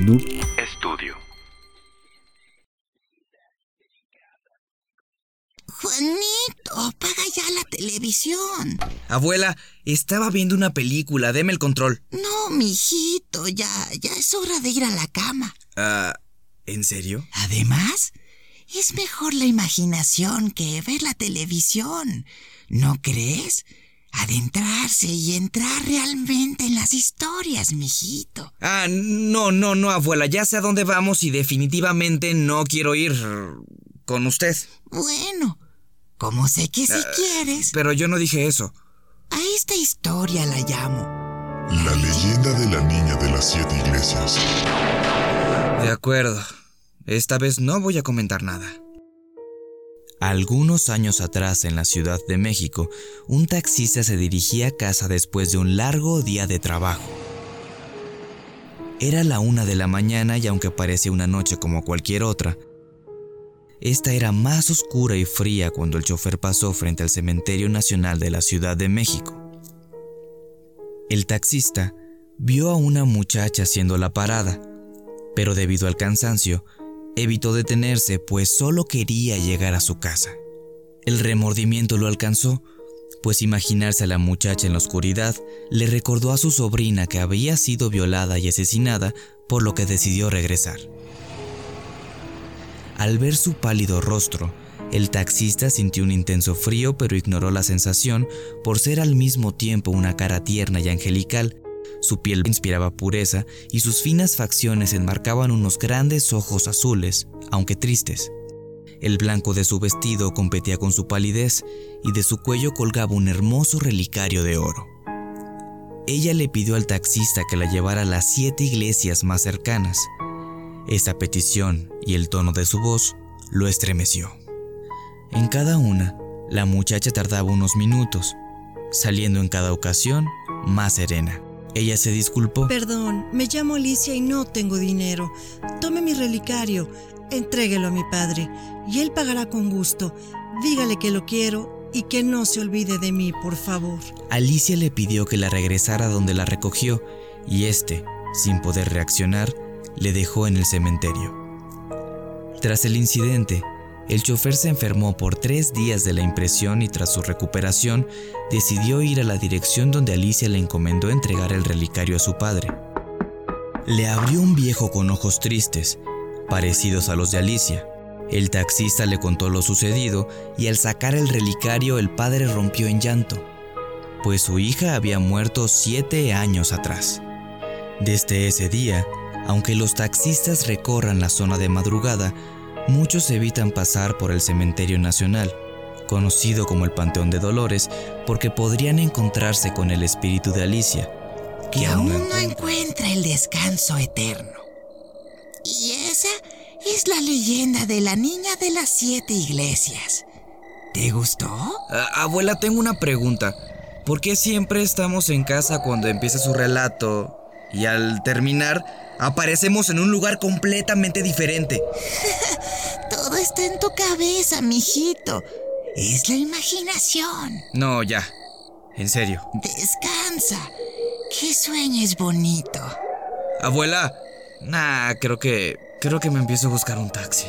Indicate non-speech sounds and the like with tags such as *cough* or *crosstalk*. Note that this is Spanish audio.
Noob Estudio. Juanito, apaga ya la televisión. Abuela, estaba viendo una película, deme el control. No, mijito, ya, ya es hora de ir a la cama. Ah, ¿en serio? Además, es mejor la imaginación que ver la televisión. ¿No crees? Adentrarse y entrar realmente en las historias, mijito. Ah, no, no, no, abuela, ya sé a dónde vamos y definitivamente no quiero ir con usted. Bueno, como sé que si quieres. Pero yo no dije eso. A esta historia la llamo. La leyenda de la niña de las siete iglesias. De acuerdo. Esta vez no voy a comentar nada. Algunos años atrás en la Ciudad de México, un taxista se dirigía a casa después de un largo día de trabajo. Era la una de la mañana y aunque parecía una noche como cualquier otra, esta era más oscura y fría cuando el chofer pasó frente al Cementerio Nacional de la Ciudad de México. El taxista vio a una muchacha haciendo la parada, pero debido al cansancio, evitó detenerse pues solo quería llegar a su casa. El remordimiento lo alcanzó, pues imaginarse a la muchacha en la oscuridad le recordó a su sobrina que había sido violada y asesinada, por lo que decidió regresar. Al ver su pálido rostro, el taxista sintió un intenso frío pero ignoró la sensación por ser al mismo tiempo una cara tierna y angelical. Su piel inspiraba pureza y sus finas facciones enmarcaban unos grandes ojos azules, aunque tristes. El blanco de su vestido competía con su palidez y de su cuello colgaba un hermoso relicario de oro. Ella le pidió al taxista que la llevara a las siete iglesias más cercanas, esa petición y el tono de su voz lo estremeció. En cada una, la muchacha tardaba unos minutos, saliendo en cada ocasión más serena. Ella se disculpó. Perdón, me llamo Alicia y no tengo dinero. Tome mi relicario, entréguelo a mi padre y él pagará con gusto. Dígale que lo quiero y que no se olvide de mí, por favor. Alicia le pidió que la regresara donde la recogió y este, sin poder reaccionar, le dejó en el cementerio. Tras el incidente, el chofer se enfermó por tres días de la impresión y tras su recuperación decidió ir a la dirección donde Alicia le encomendó entregar el relicario a su padre. Le abrió un viejo con ojos tristes, parecidos a los de Alicia. El taxista le contó lo sucedido y al sacar el relicario el padre rompió en llanto, pues su hija había muerto siete años atrás. Desde ese día, aunque los taxistas recorran la zona de madrugada, muchos evitan pasar por el Cementerio Nacional, conocido como el Panteón de Dolores, porque podrían encontrarse con el espíritu de Alicia, que aún no encuentra el descanso eterno. Y esa es la leyenda de la niña de las siete iglesias. ¿Te gustó? abuela, tengo una pregunta. ¿Por qué siempre estamos en casa cuando empieza su relato y al terminar aparecemos en un lugar completamente diferente. *laughs* Está en tu cabeza, mijito. Es la imaginación. No, ya. En serio. Descansa. Que sueñes bonito. Abuela. Nah, creo que. Creo que me empiezo a buscar un taxi.